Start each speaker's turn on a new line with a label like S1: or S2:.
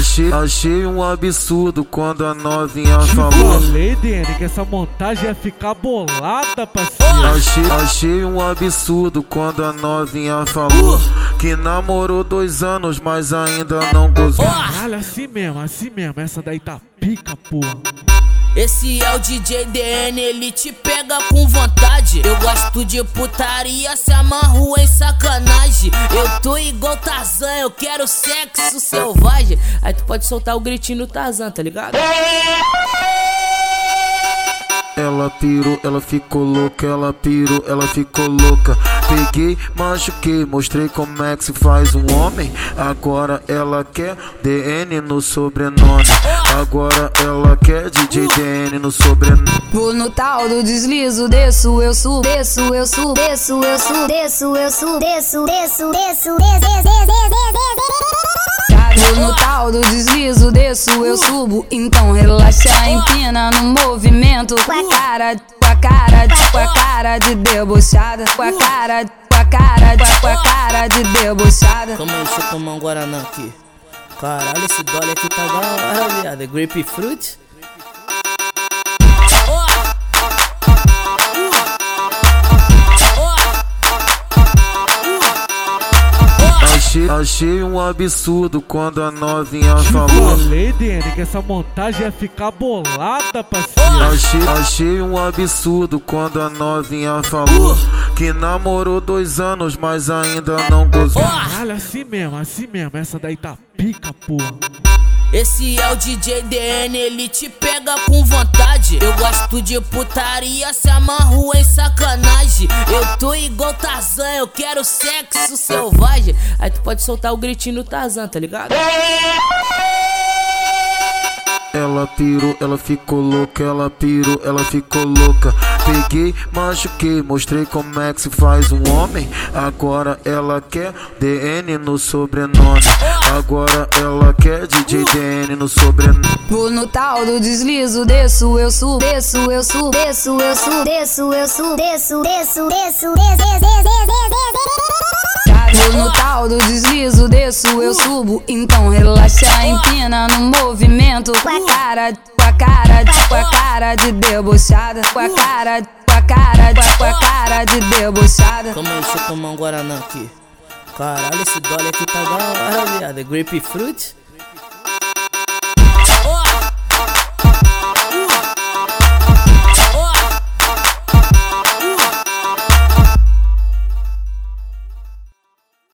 S1: Achei, achei um absurdo quando a novinha falou.
S2: Falei, Dene, que essa montagem ia ficar bolada, parceiro.
S1: Achei, achei um absurdo quando a novinha falou que namorou dois anos, mas ainda não gozou.
S2: Caralho, assim mesmo, assim mesmo. Essa daí tá pica, porra.
S3: Esse é o DJ DN, ele te pega com vontade. Eu gosto de putaria, se amarro em sacanagem. Eu tô igual Tarzan, eu quero sexo selvagem. Aí tu pode soltar o gritinho do Tarzan, tá ligado?
S1: Pirou, ela ficou louca, ela pirou, ela ficou louca. Peguei, machuquei, mostrei como é que se faz um homem. Agora ela quer DN no sobrenome. Agora ela quer DJ DN no sobrenome.
S4: Vou no tal do deslizo, desço, eu subo, desço, eu subo, desço, eu subo, desço, eu subo, desço, desço, desço, Vou no tal do deslizo, desço, eu subo. Então relaxa, empina no movimento. Com a cara, com a cara, com a cara de debochada. Com a cara, com a cara, com a cara de debochada.
S3: Deixa eu tomar um Guaraná aqui. Caralho, esse dólar aqui tá da hora, viado. É grapefruit?
S1: Achei, achei um absurdo quando a novinha falou.
S2: Falei, Dene, que essa montagem ia ficar bolada, parceiro.
S1: Achei, achei um absurdo quando a novinha falou que namorou dois anos, mas ainda não gozou.
S2: Caralho, assim mesmo, assim mesmo. Essa daí tá pica, porra.
S3: Esse é o DJ DN, ele te pega com vontade. Eu gosto de putaria, se amarro em sacanagem. Eu tô igual Tarzan, eu quero sexo selvagem. Aí tu pode soltar o gritinho do Tarzan, tá ligado?
S1: Ela pirou, ela ficou louca, ela pirou, ela ficou louca. Peguei, machuquei, mostrei como é que se faz um homem. Agora ela quer DN no sobrenome. Agora ela quer DJ DN no sobrenome.
S4: Vou no tal do deslizo, desço, eu subo, desço, eu subo, desço, eu subo, desço, eu subo, desço, desço, desço, Vou no tal do deslizo, desço, eu subo. Então relaxa, empina no movimento. Com a cara, com a cara, com a cara de debochada. Com a cara, com a cara, com a cara de debochada.
S3: Deixa eu tomar um Guaraná aqui. Caralho, esse dólar aqui tá da hora, viado. É grapefruit?